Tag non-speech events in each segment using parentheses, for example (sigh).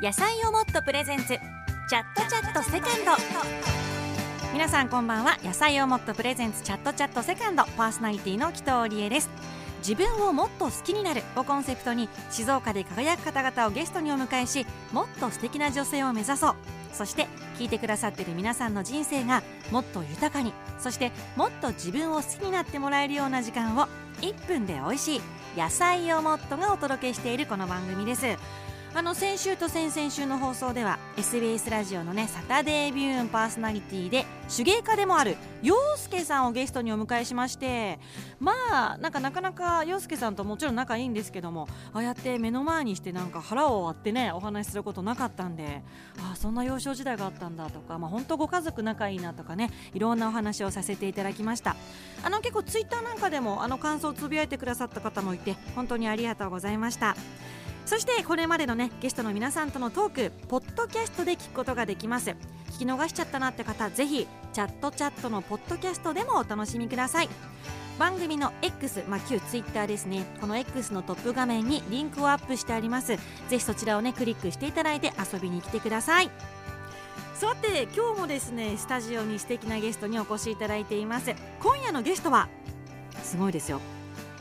野菜をもっとプレゼンツ。チャットチャットセカンド。皆さんこんばんは。野菜をもっとプレゼンツ。チャットチャットセカンド。パーソナリティの紀藤理恵です。自分をもっと好きになる。をコンセプトに静岡で輝く方々をゲストにお迎えしもっと素敵な女性を目指そう。そして聞いてくださっている皆さんの人生がもっと豊かに。そしてもっと自分を好きになってもらえるような時間を1分で美味しい野菜をもっとがお届けしているこの番組です。あの先週と先々週の放送では SBS ラジオのねサタデービューンパーソナリティで手芸家でもある陽介さんをゲストにお迎えしましてまあなんかなかなか陽介さんともちろん仲いいんですけどもああやって目の前にしてなんか腹を割ってねお話しすることなかったんであそんな幼少時代があったんだとかまあ本当ご家族仲いいなとかねいろんなお話をさせていただきました。あの結構ツイッターなんかでもあの感想をつぶやいてくださった方もいて本当にありがとうございました。そしてこれまでのねゲストの皆さんとのトークポッドキャストで聞くことができます。聞き逃しちゃったなって方ぜひチャットチャットのポッドキャストでもお楽しみください。番組の X、まあ、旧 Twitter ですね。この X のトップ画面にリンクをアップしてあります。ぜひそちらをねクリックしていただいて遊びに来てください。さて今日もですねスタジオに素敵なゲストにお越しいただいています。今夜のゲストはすごいですよ。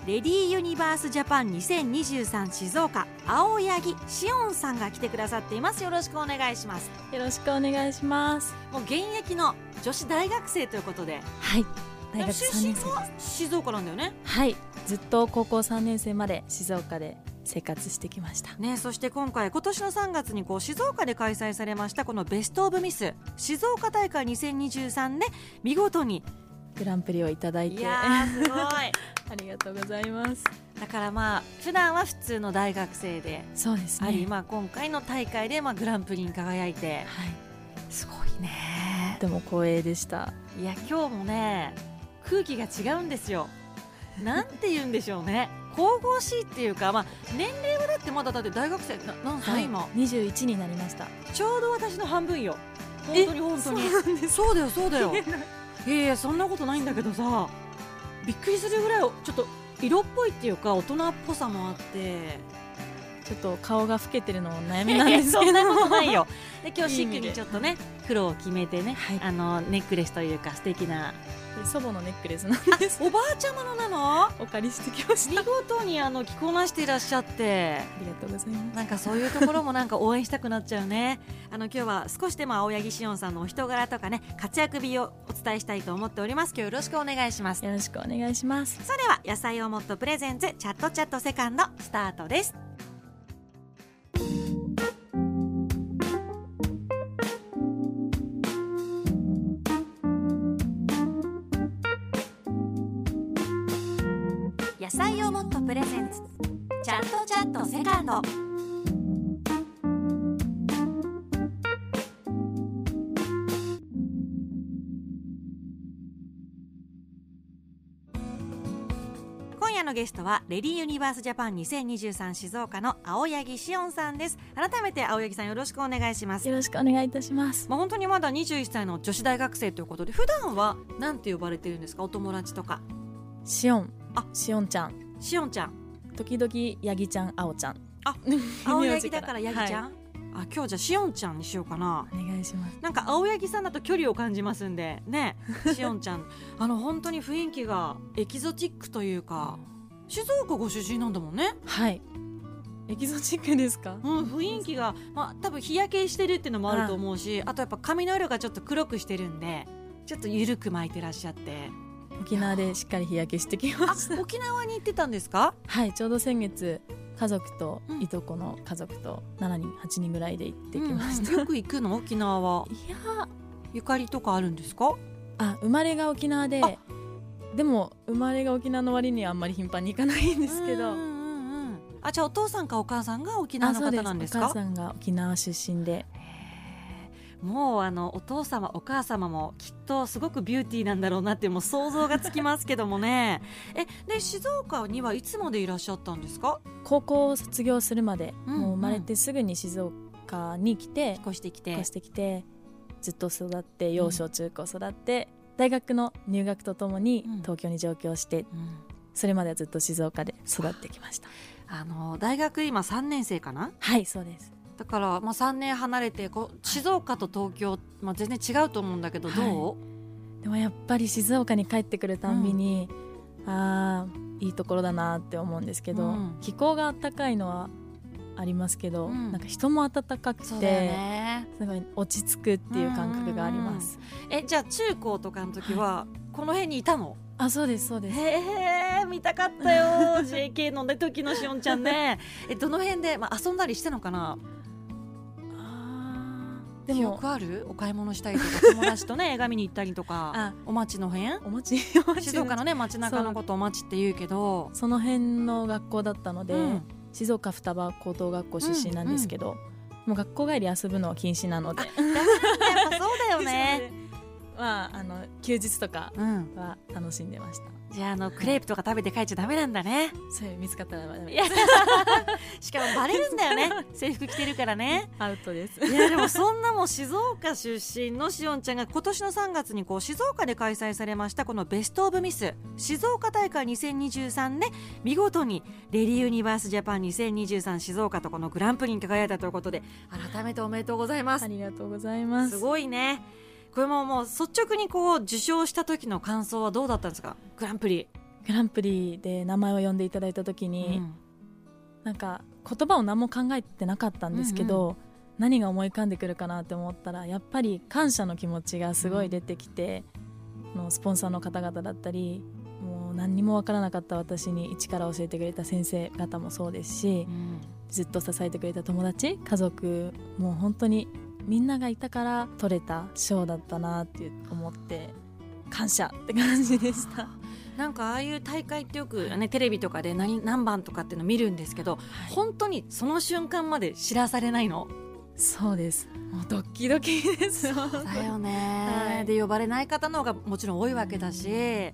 レディーユニバースジャパン2023静岡青柳しおんさんが来てくださっています。よろしくお願いします。よろしくお願いします。もう現役の女子大学生ということで。はい。大学出3年生。静岡なんだよね。はい。ずっと高校3年生まで静岡で生活してきました。ねそして今回今年の3月にこう静岡で開催されましたこのベストオブミス静岡大会2023で見事にグランプリをいただいて。いやーすごい。(laughs) ありがとうございます。だからまあ普段は普通の大学生でそうですね。あり、まあ、今回の大会でまあグランプリに輝いて。はい。すごいね。とても光栄でした。いや今日もね空気が違うんですよ。なんて言うんでしょうね。神々しいっていうか、まあ、年齢はだってまだだって大学生な何歳、今？21になりました。ちょうど私の半分よ。本当に本当に。そうだよそうだよいやいやそんなことないんだけどさびっくりするぐらいちょっと色っぽいっていうか大人っぽさもあってちょっと顔が老けてるのも悩みいなんですけど。やそんなことないよ。で今日シックにちょっとね黒を決めてね、はい。あのネックレスというか素敵な。祖母のネックレスなんです。おばあちゃまのなの？お借りしてきました。見事にあの着こなしていらっしゃって。ありがとうございます。なんかそういうところもなんか応援したくなっちゃうね。あの今日は少しでも青柳しおんさんのお人柄とかね活躍日をお伝えしたいと思っております。今日よろしくお願いします。よろしくお願いします。それでは野菜をもっとプレゼンツチャットチャットセカンドスタートです野菜をもっとプレゼンツ。チャットチャットセカンド。今夜のゲストはレディーユニバースジャパン2023静岡の青柳しおんさんです。改めて青柳さんよろしくお願いします。よろしくお願いいたします。まあ本当にまだ21歳の女子大学生ということで普段はなんて呼ばれてるんですか？お友達とか。しおんあしおんちゃん。しおんちゃん。時々ヤギちゃんあおちゃん。あ (laughs) 青柳だからヤギちゃん、はいあ今日じゃあしおんちゃんにしようかな。お願いします。なんか青柳さんだと距離を感じますんでねしおんちゃん。(laughs) あの本当に雰囲気がエキゾチックというか静岡ご出身なんだもんね。はい。エキゾチックですか？うん、雰囲気が、まあ、多分日焼けしてるっていうのもあると思うしあとやっぱ髪の色がちょっと黒くしてるんでちょっと緩く巻いてらっしゃって沖縄でしっかり日焼けしてきあました。沖縄に行ってたんですか？はいちょうど先月家族とうん。いとこの家族と7人8人ぐらいで行ってきました、うん。うんよく行くの？沖縄。はいや。ゆかりとかあるんですか？あ生まれが沖縄であ。でも生まれが沖縄の割にはあんまり頻繁に行かないんですけど。うんうんうんあじゃあお父さんかお母さんが沖縄の方なんですか？お母さんが沖縄出身でもうあのお父様お母様もきっとすごくビューティーなんだろうなってもう想像がつきますけどもね。(laughs) えで静岡にはいつまでいらっしゃったんですか？高校を卒業するまで、うんもう生まれてすぐに静岡に来て引っ越してきて。引っ越してきてずっと育って幼少中高育って、大学の入学とともにうん。東京に上京して、うん。それまではずっと静岡で育ってきました。あの大学今3年生かな？はいそうですだから、まあ、3年離れてこう静岡と東京、まあ、全然違うと思うんだけどどう、でもやっぱり静岡に帰ってくるたんびに、ああいいところだなって思うんですけど、うん。気候が暖かいのはありますけど、うん。なんか人も温かくそうだよてね。すごい落ち着くっていう感覚があります、えじゃあ中高とかの時はこの辺にいたの、あそうですそうです。へえ見たかったよ。JK のね時のしおんちゃんね。(laughs) えどの辺で、まあ、遊んだりしてたのかな？で記も憶ある？お買い物したりとか友達とね (laughs) 映画見に行ったりとかあお町の辺？お餅お餅静岡のね街中のことお町って言うけど。その辺の学校だったので、うん。静岡双葉高等学校出身なんですけど、もう学校帰り遊ぶのは禁止なので。やっぱそうだよね。(laughs) まああの休日とかうん。は楽しんでましたじゃああのクレープとか食べて帰っちゃダメなんだね。そう見つかったらダメいや (laughs) しかもバレるんだよね。(laughs) 制服着てるからね。アウトです。いやでもそんなもん静岡出身のしおんちゃんが今年の3月にこう静岡で開催されましたこのベスト・オブ・ミス。静岡大会2023で見事にレディユニバース・ジャパン2023静岡とこのグランプリに輝いたということで改めておめでとうございます。ありがとうございます。すごいねこれももう率直にこう受賞した時の感想はどうだったんですか？グランプリ、グランプリで名前を呼んでいただいた時に、なんか言葉を何も考えてなかったんですけど、何が思い浮かんでくるかなって思ったらやっぱり感謝の気持ちがすごい出てきて、あのスポンサーの方々だったりもう何にも分からなかった私に一から教えてくれた先生方もそうですしうん。ずっと支えてくれた友達家族もう本当にみんながいたから取れた賞だったなって思って感謝って感じでした。(laughs) なんかああいう大会ってよく、ね、テレビとかで何何番とかっていうの見るんですけど本当にその瞬間まで知らされないの？そうです。もうドッキドキです。だよね、はい。で呼ばれない方の方がもちろん多いわけだし、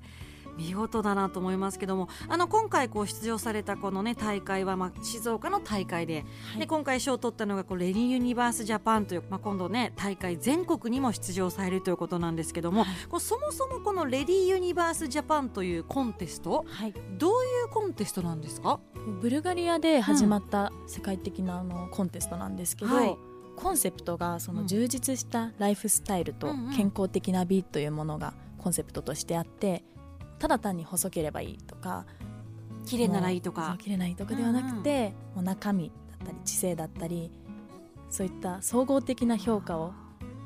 見事だなと思いますけどもあの今回こう出場されたこの、ね、大会は、まあ、静岡の大会で,、はい。で今回賞を取ったのがこうレディユニバースジャパンという、まあ、今度ね大会全国にも出場されるということなんですけども、こうそもそもこのレディユニバースジャパンというコンテストはい、どういうコンテストなんですか？ブルガリアで始まった世界的なあのコンテストなんですけど、はい。コンセプトがそうん。の充実したライフスタイルと健康的な美というものがコンセプトとしてあってただ単に細ければいいとか綺麗ならいいとか。綺麗ならいいとかではなくて、もう中身だったり知性だったりそういった総合的な評価を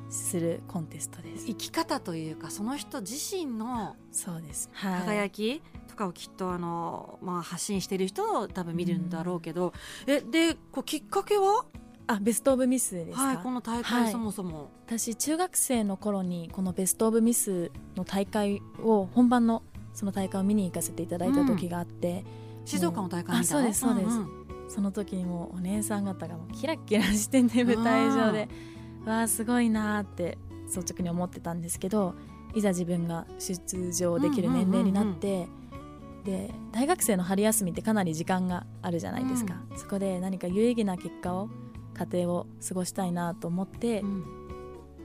するコンテストです。生き方というかその人自身のそうです、はい、輝きとかをきっとあの、まあ、発信している人を多分見るんだろうけど、えでこうきっかけは、あベスト・オブ・ミスですか、はい、この大会、はい。そもそも。私中学生の頃にこのベスト・オブ・ミスの大会を本番のその大会を見に行かせていただいた時があって、静岡の大会そうですそうです。んん。その時にもうお姉さん方がもうキラキラしてね舞台上で。わあすごいなーって率直に思ってたんですけどいざ自分が出場できる年齢になって、で大学生の春休みってかなり時間があるじゃないですか、そこで何か有意義な結果を家庭を過ごしたいなと思ってうん。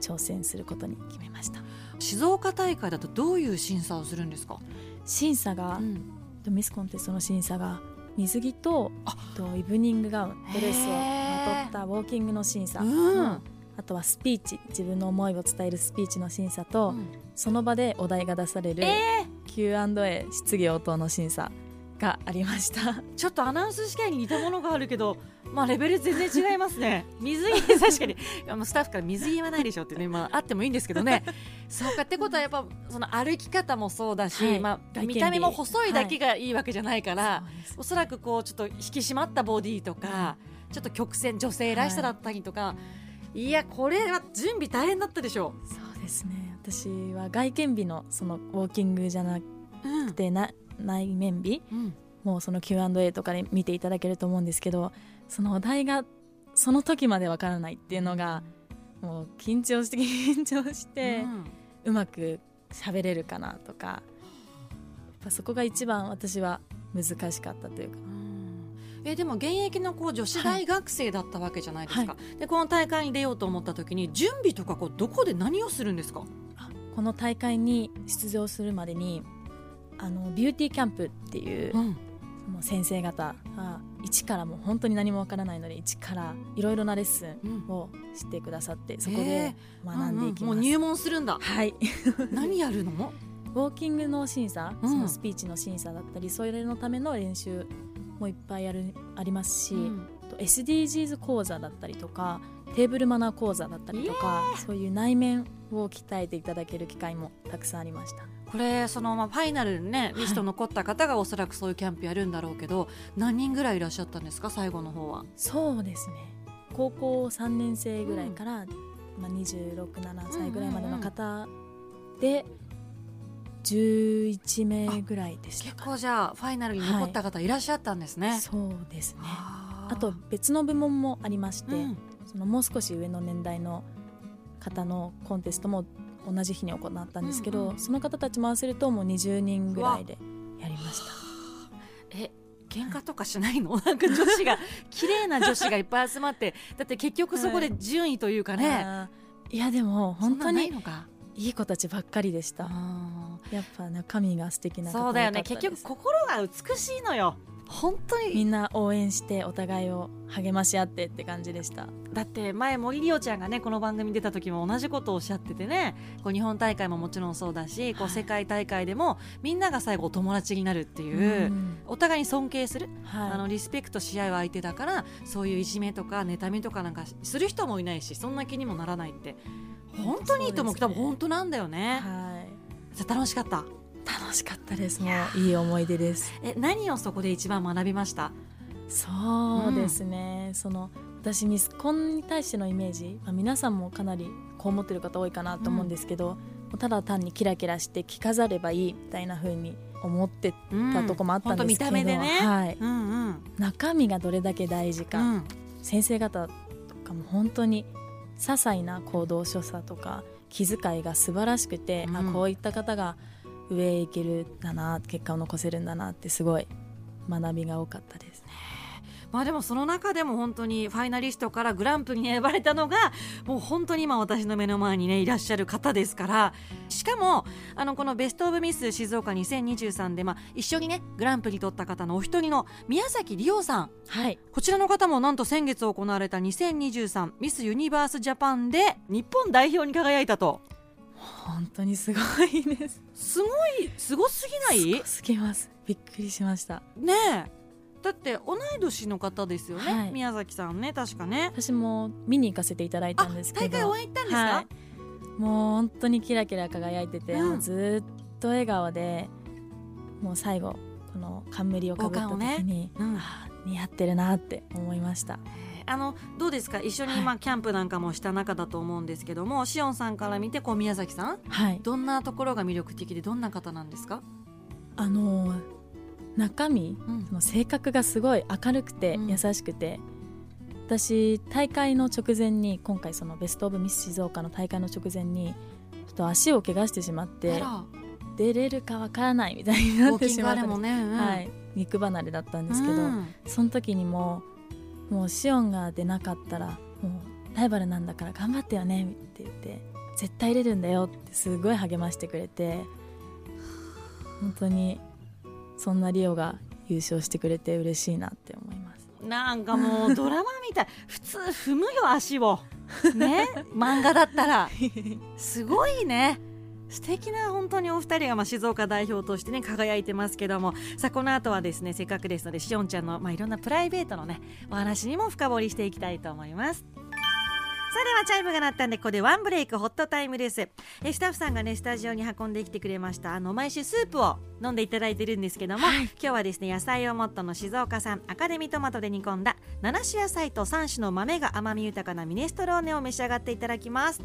挑戦することに決めました。静岡大会だとどういう審査をするんですか、審査が、うん。ミスコンテストの審査が水着とあ。とイブニングガウンドレスをまとったウォーキングの審査、うん。あとはスピーチ。自分の思いを伝えるスピーチの審査と、うん。その場でお題が出されるえ Q&A 質疑応答の審査がありました？ー (laughs) ちょっとアナウンス試験に似たものがあるけど、まあ、レベル全然違いますね。(laughs) 水着 (laughs) 確かに。あのスタッフから水着はないでしょってね、まあ、あってもいいんですけどね。そうかってことはやっぱその歩き方もそうだし、はい。まあ、外見た目も細いだけがい。いわけじゃないから、そうですおそらくこうちょっと引き締まったボディとか、ちょっと曲線女性らしさだったりとか、い、やこれは準備大変だったでしょそうですね。私は外見美のそのウォーキングじゃなくう。うん。てな内面美うん。もうその Q&A とかで見ていただけると思うんですけどそのお題がその時までわからないっていうのがもう緊張して (laughs) 緊張して、うまく喋れるかなとかやっぱそこが一番私は難しかったというか。うん。えでも現役のこう女子大学生だったわけじゃないですか、でこの大会に出ようと思った時に準備とかこうどこで何をするんですか、この大会に出場するまでにあのビューティーキャンプっていう、ん。もう先生方が一からもう本当に何もわからないので一からいろいろなレッスンをしてくださって、そこで学んでいきます、うんうん。もう入門するんだ。はい。(laughs) 何やるの？ウォーキングの審査、うん。そのスピーチの審査だったりそれのための練習もいっぱいあるありますし、うん。と SDGs 講座だったりとかテーブルマナー講座だったりとかそういう内面を鍛えていただける機会もたくさんありましたこれそのまあファイナルにねリスト残った方がおそらくそういうキャンプやるんだろうけど何人ぐらいいらっしゃったんですか最後の方は？そうですね。高校3年生ぐらいから、まあ、267歳ぐらいまでの方で11名ぐらいでしたか、結構じゃあファイナルに残った方いらっしゃったんですね、そうですね。あと別の部門もありまして、うん。そのもう少し上の年代の方のコンテストも同じ日に行ったんですけど、うんうんその方たちも合わせるともう20人ぐらいでやりました。え喧嘩とかしないの？なんか女子が綺麗な女子がいっぱい集まって (laughs) だって結局そこで順位というかね、あー。いやでも本当にいい子たちばっかりでした。あやっぱ中身が素敵なそうだよね。結局心が美しいのよ本当にみんな応援してお互いを励まし合ってって感じでした。だって前森里央ちゃんがねこの番組に出た時も同じことをおっしゃっててね。こう日本大会ももちろんそうだしこうはい世界大会でもみんなが最後お友達になるっていう、んお互いに尊敬する、はい。あのリスペクトし合う相手だからそういういじめとか妬みとかなんかする人もいないしそんな気にもならないって。本当にいいと思う。うね分本当なんだよね、はい。じゃあ楽しかった楽しかったです。もういい思い出です。え何をそこで一番学びました？そうですね、その私ミスコンに対してのイメージ、まあ、皆さんもかなりこう思ってる方多いかなと思うんですけど、もうただ単にキラキラして着飾ればいいみたいな風に思ってうんたとこもあったんですけど、本当見た目でね、はい、うんうん。中身がどれだけ大事か、うん。先生方とかも本当に些細な行動所作とか気遣いが素晴らしくて、うん。あこういった方が上へ行けるんだな結果を残せるんだなってすごい学びが多かったですまあでもその中でも本当にファイナリストからグランプリに選ばれたのがもう本当に今私の目の前にねいらっしゃる方ですから。しかもあのこのベスト・オブ・ミス静岡2023で、まあ、一緒にねグランプリ取った方のお一人の宮崎里央さん。はい。こちらの方もなんと先月行われた2023ミス・ユニバース・ジャパンで日本代表に輝いたと本当にすごいです。すごいすごすぎない？すぎます。びっくりしました。ねえ。だって同い年の方ですよね、はい。宮崎さんね確かね。私も見に行かせていただいたんですけど。大会応援行ったんですか、はい。もう本当にキラキラ輝いてて、うん。もうずっと笑顔でもう最後この冠をかぶった時に、うん。似合ってるなって思いましたあのどうですか？一緒にはい。今キャンプなんかもした中だと思うんですけども、しおんさんから見てこう宮崎さんはい。どんなところが魅力的でどんな方なんですか、あのー中身うん。その性格がすごい明るくてうん。優しくて、私大会の直前に今回そのベスト・オブ・ミス静岡の大会の直前にちょっと足を怪我してしまって出れるかわからないみたいになってしまったんです、うん。はい、肉離れだったんですけど、うん。その時にももうシオンが出なかったらもうライバルなんだから頑張ってよねって言って絶対出るんだよってすごい励ましてくれて本当にそんなリオが優勝してくれて嬉しいなって思います。なんかもうドラマみたい (laughs) 普通踏むよ足を。ね？(laughs) 漫画だったら。すごいね素敵な本当にお二人がまあ静岡代表としてね輝いてますけどもさあこの後はですねせっかくですのでしおんちゃんのまあいろんなプライベートのねお話にも深掘りしていきたいと思います。それではチャイムが鳴ったんでここでワンブレイクホットタイムです。えスタッフさんがねスタジオに運んできてくれましたあの毎週スープを飲んでいただいてるんですけども、はい。今日はですね野菜をモットーの静岡産アメーラトマトで煮込んだ7種野菜と3種の豆が甘み豊かなミネストローネを召し上がっていただきます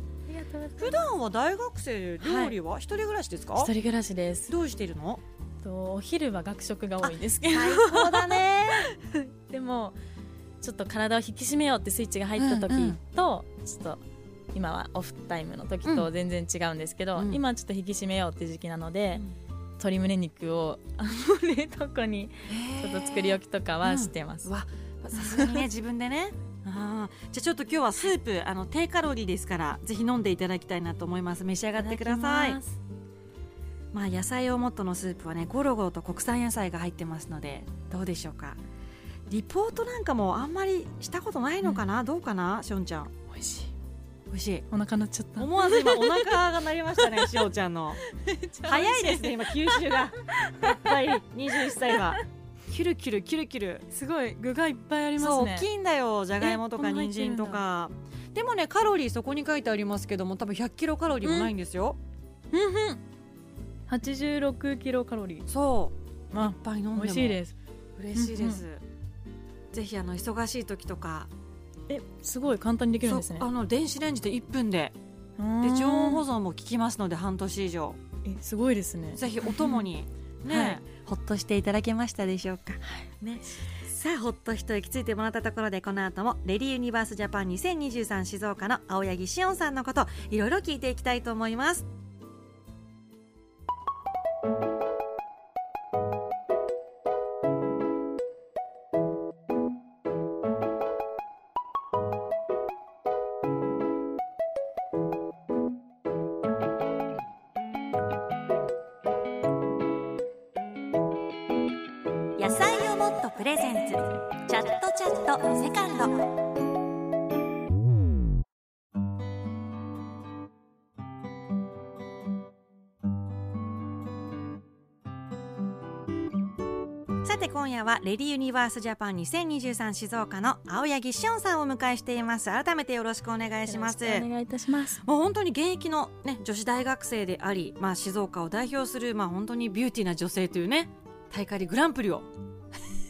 普段は大学生料理は一人暮らしですか、一人暮らしです。どうしているの？とお昼は学食が多いんですけど。最高だね。(laughs) でもちょっと体を引き締めようってスイッチが入った時うんうん。と、ちょっと今はオフタイムの時と全然違うんですけど、うん。今ちょっと引き締めようって時期なので、うん。鶏胸肉をあの冷凍庫にちょっと作り置きとかはしてます、うわさすがにね自分でねあー。じゃあちょっと今日はスープあの低カロリーですからぜひ飲んでいただきたいなと思います。召し上がってください。まあ野菜をもっとのスープはねゴロゴロと国産野菜が入ってますのでどうでしょうか。リポートなんかもあんまりしたことないのかな、どうかな？しおんちゃん。美味しい。美味しい。お腹鳴っちゃった。思わず今お腹 (laughs) が鳴りましたねしおちゃんの。(laughs) 早いですね今吸収が。やっぱり21歳はキュルキュルキュルキュルすごい具がいっぱいありますね。大きいんだよじゃがいもとか人参とか。でもねカロリーそこに書いてありますけども多分100キロカロリーもないんですよ、86キロカロリー。そう。いっあぱい飲んでも。美味しいです。嬉しいです、ぜひあの忙しい時とか。えすごい簡単にできるんですね。あの電子レンジで1分で。で常温保存も効きますので半年以上。えすごいですね。ぜひお供にね、はい。ほっとしていただけましたでしょうか、ね、さあほっと一息ついてもらったところでこの後もレディユニバースジャパン2023静岡の青柳しおんさんのこといろいろ聞いていきたいと思いますプレゼンツ。チャットチャットセカンド。さて今夜はレディユニバースジャパン2023静岡の青柳しおんさんをお迎えしています。改めてよろしくお願いします。よろしくお願いいたします。もう本当に現役の、ね、女子大学生であり、まあ、静岡を代表する、まあ、本当にビューティーな女性というね大会でグランプリを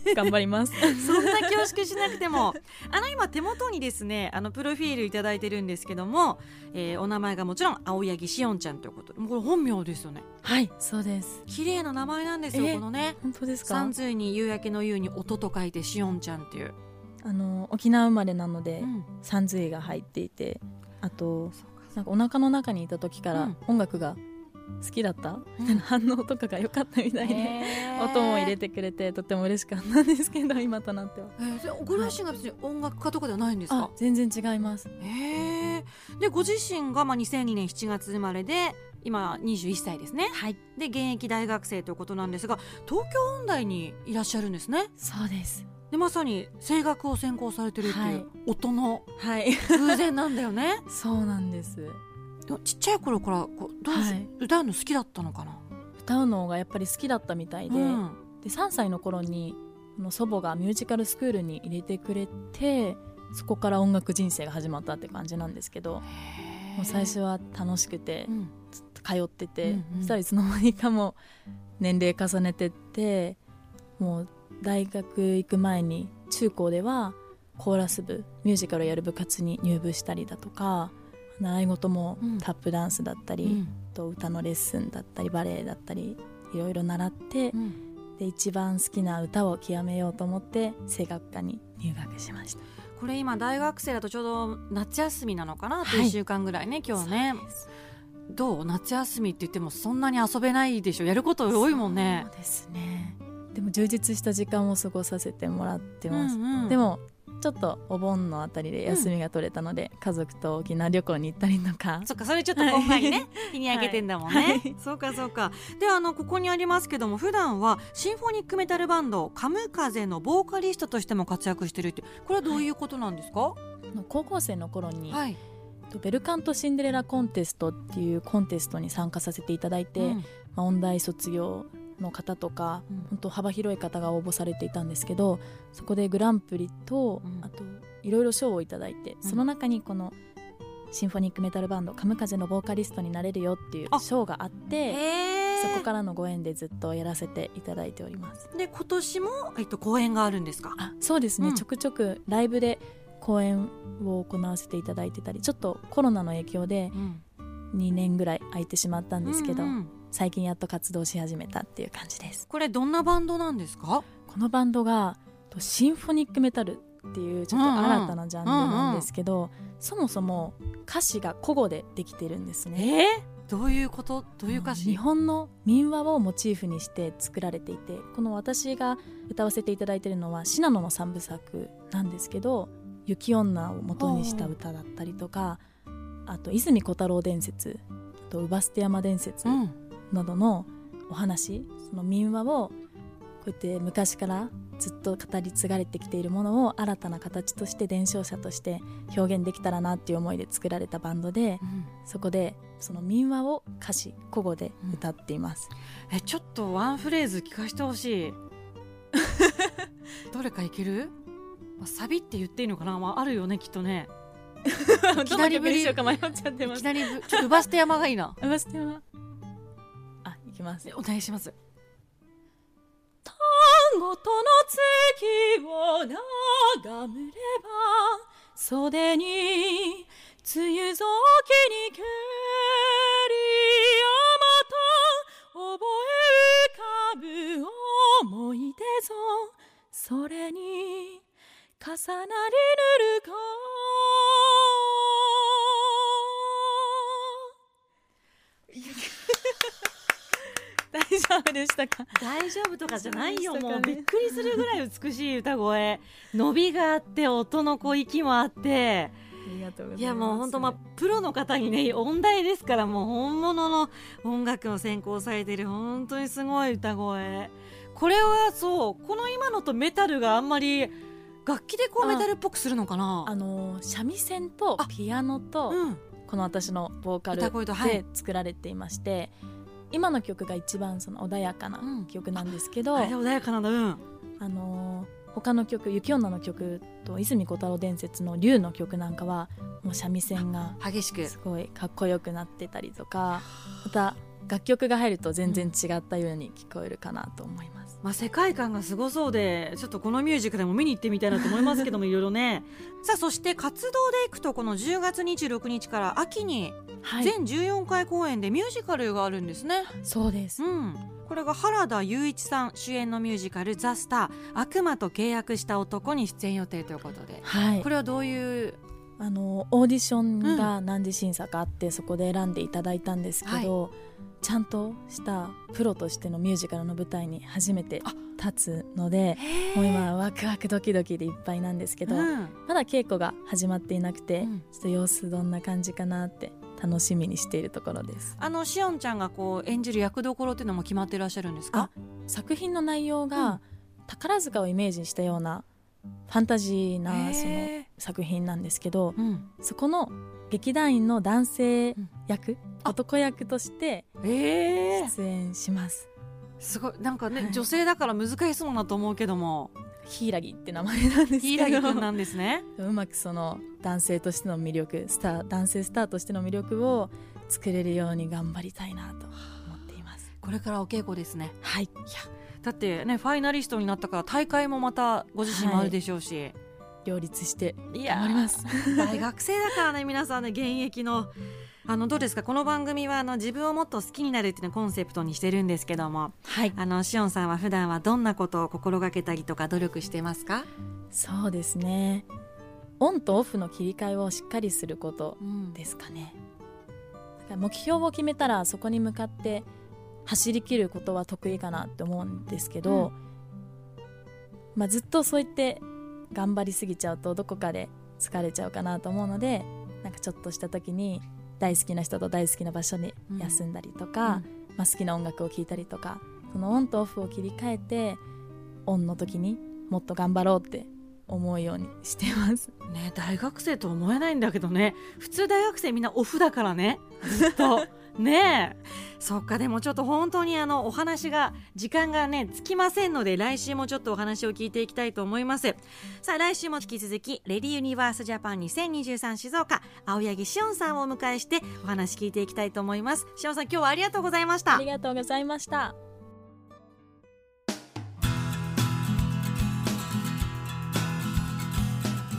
(laughs) 頑張ります。(laughs) そんな恐縮しなくても。あの今手元にですねあのプロフィールいただいてるんですけども、えーお名前がもちろん青柳しおんちゃんということ。でもうこれ本名ですよね。はいそうです。綺麗な名前なんですよえこのね。本当ですか？三髄に夕焼けの夕に音と書いてしおんちゃんっていう、あの沖縄生まれなのでうん。三髄が入っていてあとなんかお腹の中にいた時からうん。音楽が好きだった、うん。みたいな反応とかが良かったみたいで、へー。音も入れてくれてとっても嬉しかったんですけど今となっては。えーでご両親が別に音楽家とかではないんですか？あ全然違います。へえでご自身がまあ2002年7月生まれで今21歳ですね。はい。で現役大学生ということなんですが東京音大にいらっしゃるんですね。そうです。でまさに声楽を専攻されてるっていう、はい。音のはい。偶然なんだよね。(laughs) そうなんですちっちゃい頃からこうどうし、はい。歌うの好きだったのかな？歌うのがやっぱり好きだったみたいで,、うん。で3歳の頃にあの祖母がミュージカルスクールに入れてくれてそこから音楽人生が始まったって感じなんですけどもう最初は楽しくてうん。通ってて、うんうん。そしたらいつの間にかもう年齢重ねてってもう大学行く前に中高ではコーラス部ミュージカルをやる部活に入部したりだとか習い事もうん。タップダンスだったり、うん。と歌のレッスンだったりバレエだったりいろいろ習って、うん。で一番好きな歌を極めようと思って声楽科に入学しました。これ今大学生だとちょうど夏休みなのかな、あとはい1週間ぐらいね今日ね。どう？夏休みって言ってもそんなに遊べないでしょ？やること多いもんね。そうですね。でも充実した時間を過ごさせてもらってます、うんうん。でもちょっとお盆のあたりで休みが取れたので、家族と沖縄旅行に行ったりとか。そっかそれちょっと今回にね、(laughs) 日に焼けてんだもんね、はい。そうかそうか。であのここにありますけども普段はシンフォニックメタルバンドカムカゼのボーカリストとしても活躍してるってこれはどういうことなんですか？高校生の頃に、はい、とベルカントシンデレラコンテストっていうコンテストに参加させていただいて、うん。まあ、音大卒業の方とか、うん。本当幅広い方が応募されていたんですけどそこでグランプリと、うん。あといろいろ賞をいただいて、うん。その中にこのシンフォニックメタルバンド「カムカゼのボーカリストになれるよ」っていうあ。賞があってそこからのご縁でずっとやらせていただいております。で今年も、えっと、公演があるんですか？あそうですね、うん。ちょくちょくライブで公演を行わせていただいてたりちょっとコロナの影響でうん。2年ぐらい空いてしまったんですけど、うんうん最近やっと活動し始めたっていう感じです。これどんなバンドなんですか？このバンドがとシンフォニックメタルっていうちょっと新たなジャンルなんですけど、そもそも歌詞が古語でできてるんですね。えー、どういうこと？どういう歌詞？日本の民話をモチーフにして作られていてこの私が歌わせていただいているのは信濃の三部作なんですけど雪女を元にした歌だったりとかあと泉小太郎伝説あと姥捨山伝説うんなどのお話その民話をこうやって昔からずっと語り継がれてきているものを新たな形として伝承者として表現できたらなっていう思いで作られたバンドでそこでその民話を歌詞古語で歌っています、えちょっとワンフレーズ聞かせてほしい。(laughs) どれかいける、まあ、サビって言っていいのかな、まあ、あるよねきっとね。いきなりぶりちゃってます。いきなりぶちょっとウバステ山がいいな。うばしてはあいきます。お願いします。ごとの月を眺めれば袖に梅雨ぞきにけり山と覚え浮かぶ思い出ぞそれに重なりぬるか大丈夫でしたか？大丈夫とかじゃないよ、ね。もうびっくりするぐらい美しい歌声。伸びがあって音のこう息もあっていやもう本当まあプロの方にね音大ですからもう本物の音楽を専攻されてる本当にすごい歌声。これはそうこの今のとメタルがあんまり楽器でこうあメタルっぽくするのかな？あの三味線とピアノとうん。この私のボーカルで作られていまして、今の曲が一番その穏やかなうん。曲なんですけど、あれ穏やかなんだ。うん。あのー他の曲「雪女」の曲と泉小太郎伝説の「竜」の曲なんかはもう三味線が激しく。すごいかっこよくなってたりとかまた楽曲が入ると全然違ったように聞こえるかなと思います。まあ、世界観がすごそうでちょっとこのミュージックでも見に行ってみたいなと思いますけども (laughs) いろいろね。さあそして活動でいくとこの10月26日から秋にはい、全14回公演でミュージカルがあるんですね、そうです。うん、これが原田雄一さん主演のミュージカル「ザ・スター悪魔と契約した男」に出演予定ということで。はい。これはどういうあのオーディションが何次審査かあって、そこで選んでいただいたんですけど、ちゃんとしたプロとしてのミュージカルの舞台に初めて立つのでもう今ワクワクドキドキでいっぱいなんですけど、うん。まだ稽古が始まっていなくて、うん。ちょっと様子どんな感じかなって楽しみにしているところです。あのしおんちゃんがこう演じる役どころっていうのも決まってらっしゃるんですか？作品の内容うん。が宝塚をイメージしたようなファンタジーなその作品なんですけどうん。そこの劇団員の男性役、あ。男役としてえー、出演します。すごい。なんかね、はい。女性だから難しそうなと思うけども。柊って名前なんですけど。なんですね。(laughs) うまくその男性としての魅力スター男性スターとしての魅力を作れるように頑張りたいなと思っています。これからお稽古ですね。はい。いやだってねファイナリストになったから大会もまたご自身もあるでしょうし、両立してい、頑張ります。(laughs) 大学生だからね皆さんね現役の。あのどうですか？この番組はあの自分をもっと好きになるっていうのをコンセプトにしてるんですけども。はい。あのしおんさんは普段はどんなことを心がけたりとか努力してますか、そうですね。オンとオフの切り替えをしっかりすることうんですかね。だから目標を決めたらそこに向かって走り切ることは得意かなって思うんですけど、まあ、ずっとそう言って頑張りすぎちゃうとどこかで疲れちゃうかなと思うのでなんかちょっとした時に大好きな人と大好きな場所に休んだりとか、まあ、好きな音楽を聴いたりとかそのオンとオフを切り替えてオンの時にもっと頑張ろうって思うようにしてます。ね大学生と思えないんだけどね。普通大学生みんなオフだからね。ずっと (laughs) ねえ。そっかでもちょっと本当にあのお話が時間がねつきませんので来週もちょっとお話を聞いていきたいと思います。さあ来週も引き続きレディユニバースジャパン2023静岡青柳しおんさんをお迎えしてお話聞いていきたいと思います。しおんさん今日はありがとうございました。ありがとうございました。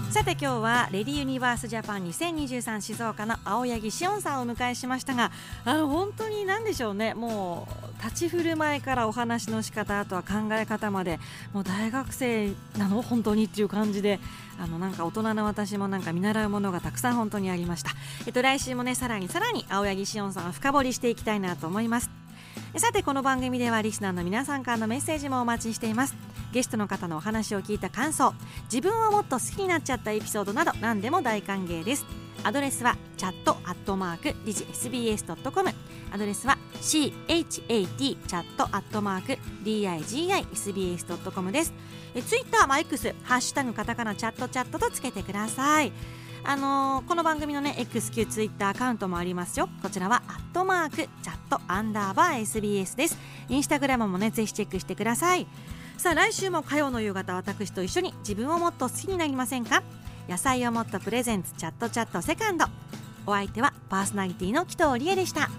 さて今日はレディユニバースジャパン2023静岡の青柳しおんさんをお迎えしましたがあの本当に何でしょうね。もう立ち振る舞いからお話の仕方あとは考え方までもう大学生なの？本当にっていう感じであのなんか大人の私もなんか見習うものがたくさん本当にありました、えっと、来週もねさらにさらに青柳しおんさんを深掘りしていきたいなと思います。さてこの番組ではリスナーの皆さんからのメッセージもお待ちしています。ゲストの方のお話を聞いた感想自分をもっと好きになっちゃったエピソードなど何でも大歓迎です。アドレスはチャットアットマークディジ SBS.com アドレスは CHAT chat アットマーク DIGISBS.com です。えツイッター、まあ、X ハッシュタグカタカナチャットチャットとつけてください。あのーこの番組のね XQ ツイッターアカウントもありますよ。こちらはアットマークチャットアンダーバー SBS です。インスタグラムもねぜひチェックしてください。さあ来週も火曜の夕方私と一緒に自分をもっと好きになりませんか？野菜をもっとプレゼンツチャットチャットセカンド。お相手はパーソナリティの紀藤理恵でした。